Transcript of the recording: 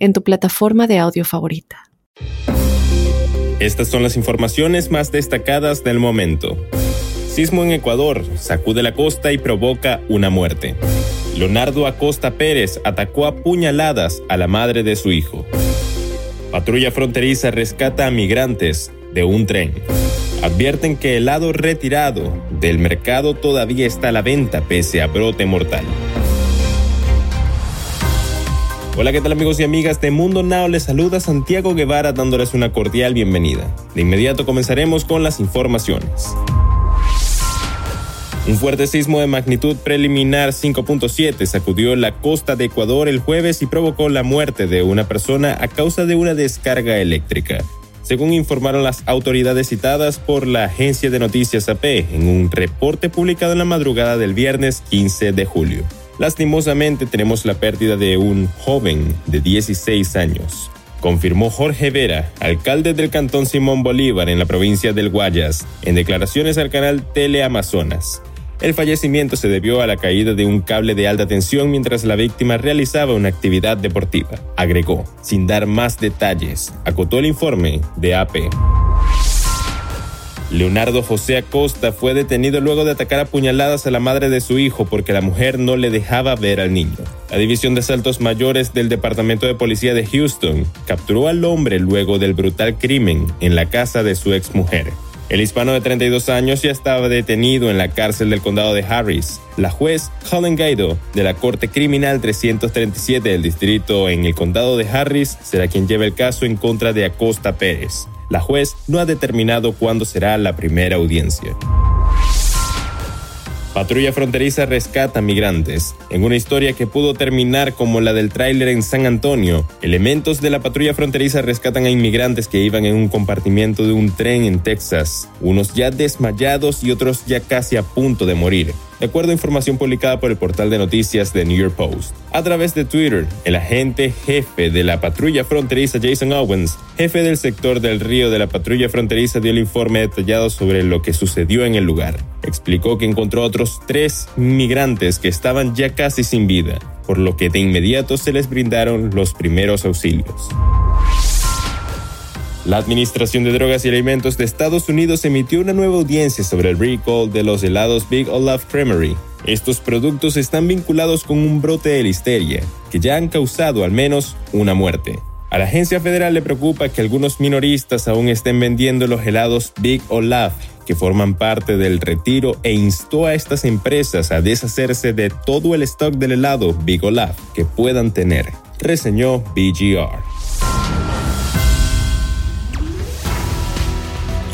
en tu plataforma de audio favorita. Estas son las informaciones más destacadas del momento. Sismo en Ecuador sacude la costa y provoca una muerte. Leonardo Acosta Pérez atacó a puñaladas a la madre de su hijo. Patrulla fronteriza rescata a migrantes de un tren. Advierten que el lado retirado del mercado todavía está a la venta pese a brote mortal. Hola, ¿qué tal amigos y amigas de Mundo Now? Les saluda Santiago Guevara dándoles una cordial bienvenida. De inmediato comenzaremos con las informaciones. Un fuerte sismo de magnitud preliminar 5.7 sacudió la costa de Ecuador el jueves y provocó la muerte de una persona a causa de una descarga eléctrica. Según informaron las autoridades citadas por la agencia de noticias AP en un reporte publicado en la madrugada del viernes 15 de julio. Lastimosamente tenemos la pérdida de un joven de 16 años, confirmó Jorge Vera, alcalde del cantón Simón Bolívar en la provincia del Guayas, en declaraciones al canal Teleamazonas. El fallecimiento se debió a la caída de un cable de alta tensión mientras la víctima realizaba una actividad deportiva, agregó, sin dar más detalles, acotó el informe de AP. Leonardo José Acosta fue detenido luego de atacar a puñaladas a la madre de su hijo porque la mujer no le dejaba ver al niño. La División de Asaltos Mayores del Departamento de Policía de Houston capturó al hombre luego del brutal crimen en la casa de su exmujer. El hispano de 32 años ya estaba detenido en la cárcel del condado de Harris. La juez Colin Gaido de la Corte Criminal 337 del distrito en el condado de Harris será quien lleve el caso en contra de Acosta Pérez. La juez no ha determinado cuándo será la primera audiencia. Patrulla fronteriza rescata migrantes. En una historia que pudo terminar como la del tráiler en San Antonio, elementos de la patrulla fronteriza rescatan a inmigrantes que iban en un compartimiento de un tren en Texas, unos ya desmayados y otros ya casi a punto de morir de acuerdo a información publicada por el portal de noticias de New York Post. A través de Twitter, el agente jefe de la patrulla fronteriza Jason Owens, jefe del sector del río de la patrulla fronteriza, dio el informe detallado sobre lo que sucedió en el lugar. Explicó que encontró otros tres migrantes que estaban ya casi sin vida, por lo que de inmediato se les brindaron los primeros auxilios. La Administración de Drogas y Alimentos de Estados Unidos emitió una nueva audiencia sobre el recall de los helados Big Olaf Creamery. Estos productos están vinculados con un brote de listeria, que ya han causado al menos una muerte. A la agencia federal le preocupa que algunos minoristas aún estén vendiendo los helados Big Olaf, que forman parte del retiro, e instó a estas empresas a deshacerse de todo el stock del helado Big Olaf que puedan tener, reseñó BGR.